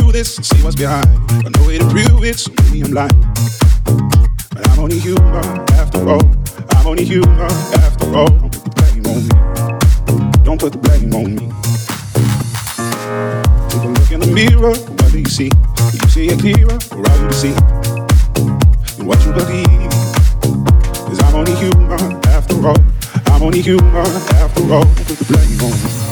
this and see what's behind. Got no way to prove it, so maybe I'm lying. But I'm only human after all. I'm only human after all. Don't put the blame on me. Don't put the blame on me. Take a look in the mirror, what do you see? Do you see it clearer, or are you deceived? In what you believe? Cause I'm only human after all. I'm only human after all. Don't put the blame on me.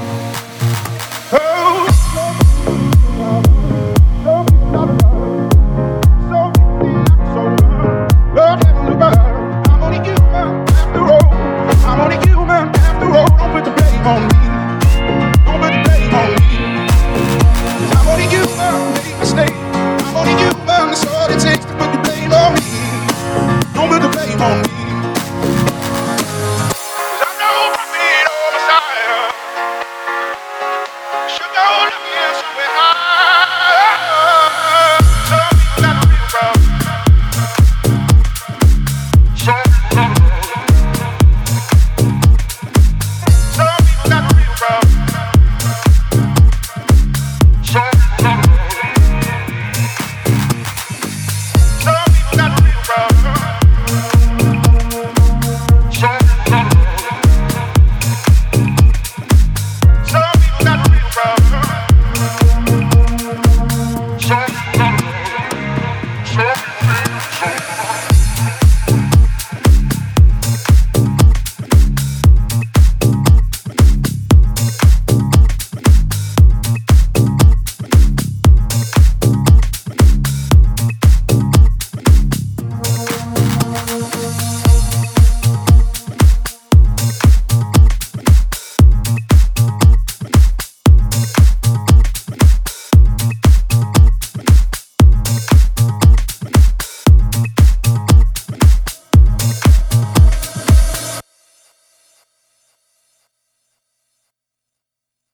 Sure.